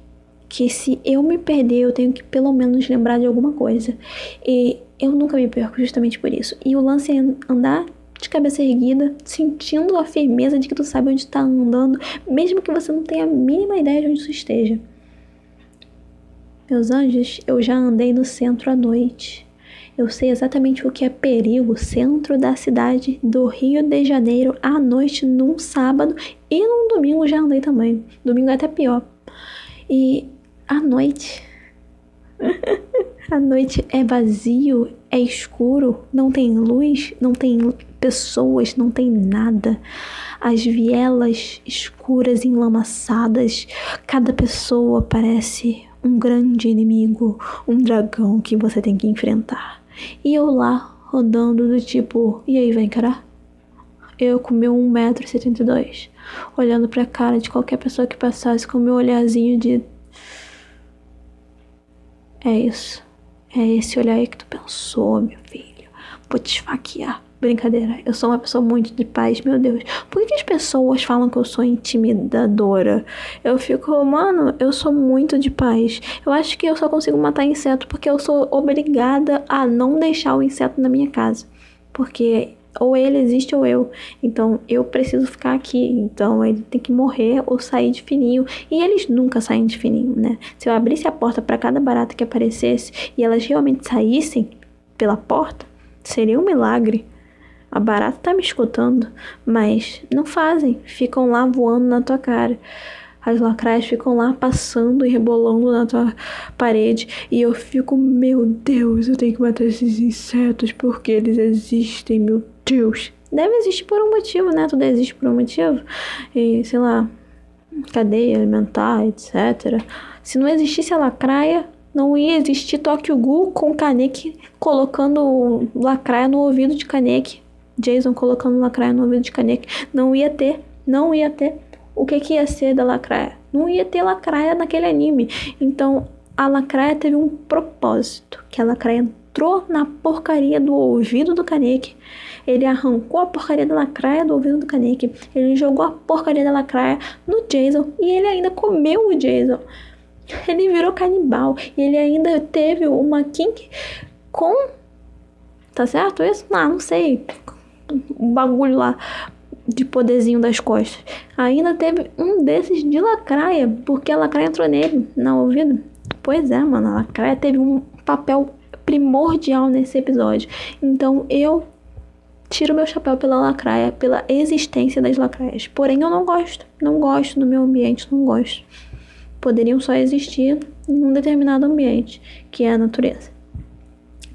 que se eu me perder, eu tenho que pelo menos lembrar de alguma coisa. E eu nunca me perco justamente por isso. E o lance é andar de cabeça erguida, sentindo a firmeza de que tu sabe onde está andando, mesmo que você não tenha a mínima ideia de onde tu esteja. Meus anjos, eu já andei no centro à noite. Eu sei exatamente o que é perigo, centro da cidade do Rio de Janeiro à noite, num sábado e num domingo já andei também. Domingo é até pior. E à noite. a noite é vazio, é escuro, não tem luz, não tem pessoas, não tem nada. As vielas escuras, enlamaçadas, cada pessoa parece um grande inimigo, um dragão que você tem que enfrentar. E eu lá, rodando do tipo, e aí, vai encarar? Eu com meu 1,72m, olhando pra cara de qualquer pessoa que passasse com meu olharzinho de. É isso. É esse olhar aí que tu pensou, meu filho. Vou te esfaquear. Brincadeira, eu sou uma pessoa muito de paz, meu Deus. Por que as pessoas falam que eu sou intimidadora? Eu fico, mano, eu sou muito de paz. Eu acho que eu só consigo matar inseto porque eu sou obrigada a não deixar o inseto na minha casa. Porque ou ele existe ou eu. Então eu preciso ficar aqui. Então ele tem que morrer ou sair de fininho. E eles nunca saem de fininho, né? Se eu abrisse a porta para cada barata que aparecesse e elas realmente saíssem pela porta, seria um milagre. A barata tá me escutando, mas não fazem, ficam lá voando na tua cara. As lacraias ficam lá passando e rebolando na tua parede. E eu fico, meu Deus, eu tenho que matar esses insetos porque eles existem, meu Deus. Deve existir por um motivo, né? Tudo existe por um motivo. E, sei lá, cadeia alimentar, etc. Se não existisse a lacraia, não ia existir Tokyo Ghoul com Kaneki colocando lacraia no ouvido de Kaneki. Jason colocando lacraia no ouvido de Kaneki. Não ia ter, não ia ter. O que, que ia ser da lacraia? Não ia ter lacraia naquele anime. Então, a lacraia teve um propósito. Que a lacraia entrou na porcaria do ouvido do Kaneki. Ele arrancou a porcaria da lacraia do ouvido do Kaneki. Ele jogou a porcaria da lacraia no Jason. E ele ainda comeu o Jason. Ele virou canibal. E ele ainda teve uma kink com... Tá certo isso? Ah, não sei um bagulho lá de poderzinho das costas. Ainda teve um desses de lacraia, porque a lacraia entrou nele, na ouvido. Pois é, mano, a lacraia teve um papel primordial nesse episódio. Então eu tiro meu chapéu pela lacraia, pela existência das lacraias. Porém, eu não gosto. Não gosto do meu ambiente, não gosto. Poderiam só existir em um determinado ambiente, que é a natureza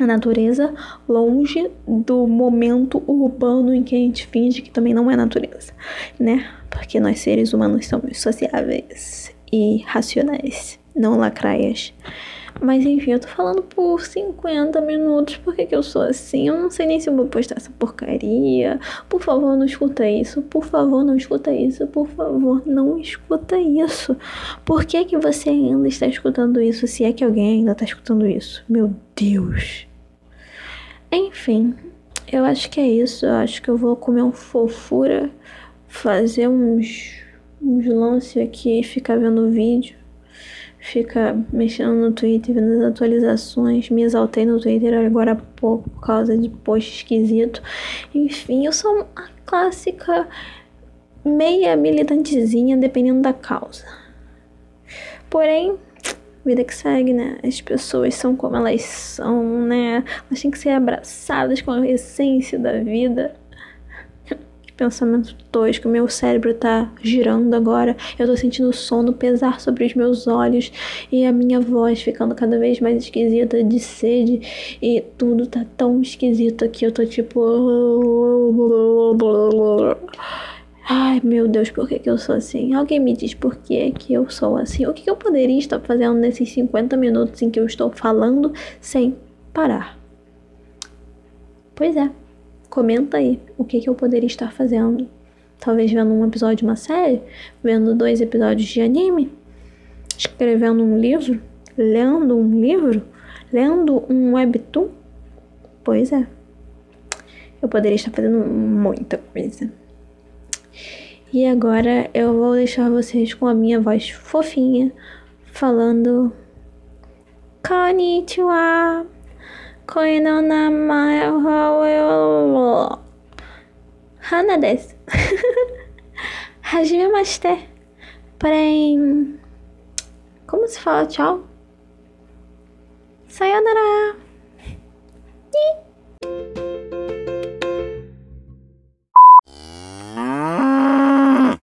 a natureza longe do momento urbano em que a gente finge que também não é natureza, né? Porque nós seres humanos somos sociáveis e racionais, não lacraias. Mas enfim, eu tô falando por 50 minutos. Por que, que eu sou assim? Eu não sei nem se eu vou postar essa porcaria. Por favor, não escuta isso. Por favor, não escuta isso. Por favor, não escuta isso. Por que, que você ainda está escutando isso? Se é que alguém ainda está escutando isso. Meu Deus. Enfim, eu acho que é isso. Eu acho que eu vou comer um fofura, fazer uns, uns lances aqui, ficar vendo vídeo, ficar mexendo no Twitter, vendo as atualizações. Me exaltei no Twitter agora há pouco por causa de post esquisito. Enfim, eu sou a clássica meia militantezinha, dependendo da causa. Porém, vida que segue, né? As pessoas são como elas são, né? Elas têm que ser abraçadas com a essência da vida. pensamento tosco, meu cérebro tá girando agora, eu tô sentindo o sono pesar sobre os meus olhos e a minha voz ficando cada vez mais esquisita de sede e tudo tá tão esquisito aqui, eu tô tipo. Ai, meu Deus, por que, que eu sou assim? Alguém me diz por que, que eu sou assim? O que, que eu poderia estar fazendo nesses 50 minutos em que eu estou falando sem parar? Pois é. Comenta aí o que, que eu poderia estar fazendo. Talvez vendo um episódio de uma série, vendo dois episódios de anime, escrevendo um livro, lendo um livro, lendo um webtoon. Pois é. Eu poderia estar fazendo muita coisa. E agora eu vou deixar vocês com a minha voz fofinha falando Konnichiwa Koino namae wa Hana desu. Hajime maste Porém Como se fala tchau? Sayonara.